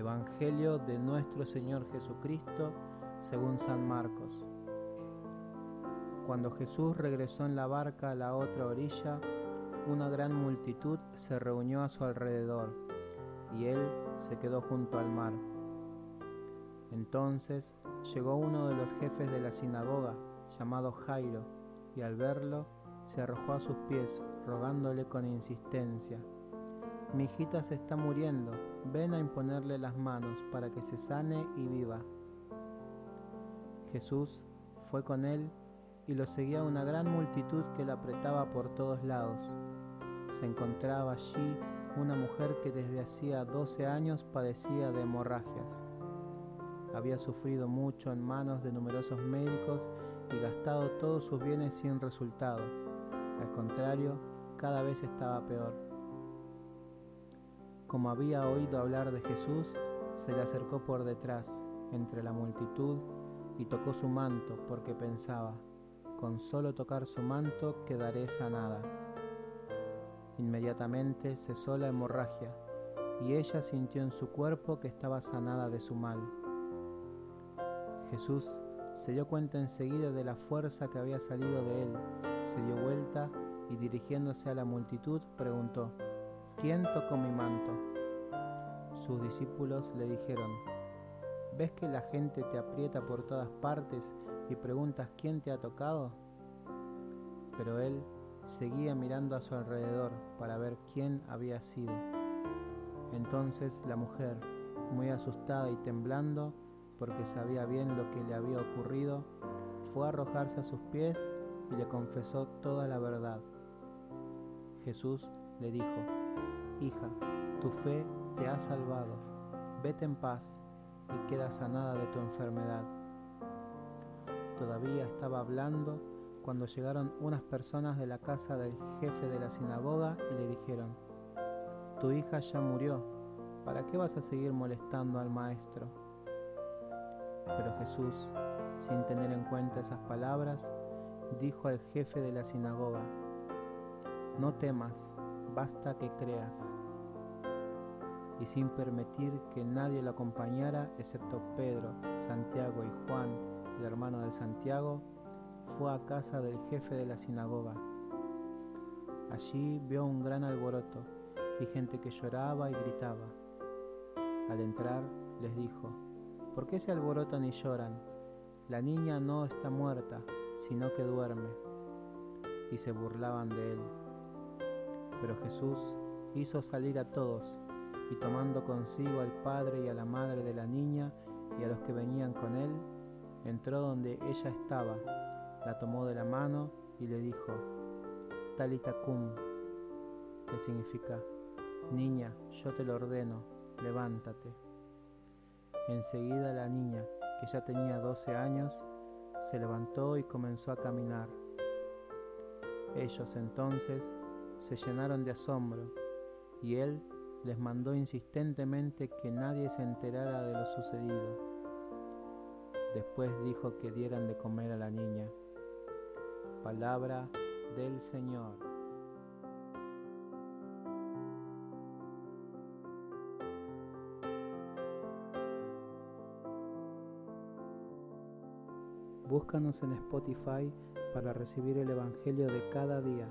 Evangelio de nuestro Señor Jesucristo según San Marcos. Cuando Jesús regresó en la barca a la otra orilla, una gran multitud se reunió a su alrededor y él se quedó junto al mar. Entonces llegó uno de los jefes de la sinagoga, llamado Jairo, y al verlo se arrojó a sus pies, rogándole con insistencia, Mi hijita se está muriendo, ven a imponerle las manos para que se sane y viva. Jesús fue con él y lo seguía una gran multitud que lo apretaba por todos lados. Se encontraba allí una mujer que desde hacía 12 años padecía de hemorragias. Había sufrido mucho en manos de numerosos médicos y gastado todos sus bienes sin resultado. Al contrario, cada vez estaba peor. Como había oído hablar de Jesús, se le acercó por detrás, entre la multitud, y tocó su manto, porque pensaba, con solo tocar su manto quedaré sanada. Inmediatamente cesó la hemorragia, y ella sintió en su cuerpo que estaba sanada de su mal. Jesús se dio cuenta enseguida de la fuerza que había salido de él, se dio vuelta y dirigiéndose a la multitud preguntó, ¿quién tocó mi manto? Sus discípulos le dijeron, ¿ves que la gente te aprieta por todas partes y preguntas quién te ha tocado? Pero él seguía mirando a su alrededor para ver quién había sido. Entonces la mujer, muy asustada y temblando, porque sabía bien lo que le había ocurrido, fue a arrojarse a sus pies y le confesó toda la verdad. Jesús le dijo, Hija, tu fe te ha salvado, vete en paz y queda sanada de tu enfermedad. Todavía estaba hablando cuando llegaron unas personas de la casa del jefe de la sinagoga y le dijeron, Tu hija ya murió, ¿para qué vas a seguir molestando al maestro? Pero Jesús, sin tener en cuenta esas palabras, dijo al jefe de la sinagoga, No temas, basta que creas. Y sin permitir que nadie lo acompañara, excepto Pedro, Santiago y Juan, el hermano de Santiago, fue a casa del jefe de la sinagoga. Allí vio un gran alboroto y gente que lloraba y gritaba. Al entrar les dijo, ¿Por qué se alborotan y lloran? La niña no está muerta, sino que duerme. Y se burlaban de él. Pero Jesús hizo salir a todos, y tomando consigo al padre y a la madre de la niña y a los que venían con él, entró donde ella estaba, la tomó de la mano y le dijo, Talita cum, que significa, Niña, yo te lo ordeno, levántate. Enseguida la niña, que ya tenía 12 años, se levantó y comenzó a caminar. Ellos entonces se llenaron de asombro y él les mandó insistentemente que nadie se enterara de lo sucedido. Después dijo que dieran de comer a la niña. Palabra del Señor. Búscanos en Spotify para recibir el Evangelio de cada día.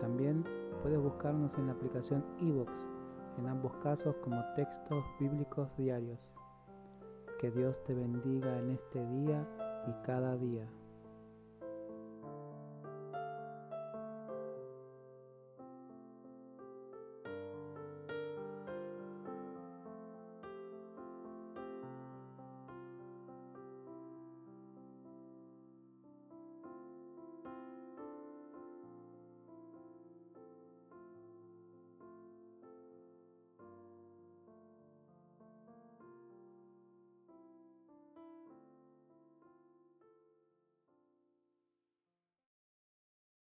También puedes buscarnos en la aplicación iVoox, en ambos casos como textos bíblicos diarios. Que Dios te bendiga en este día y cada día.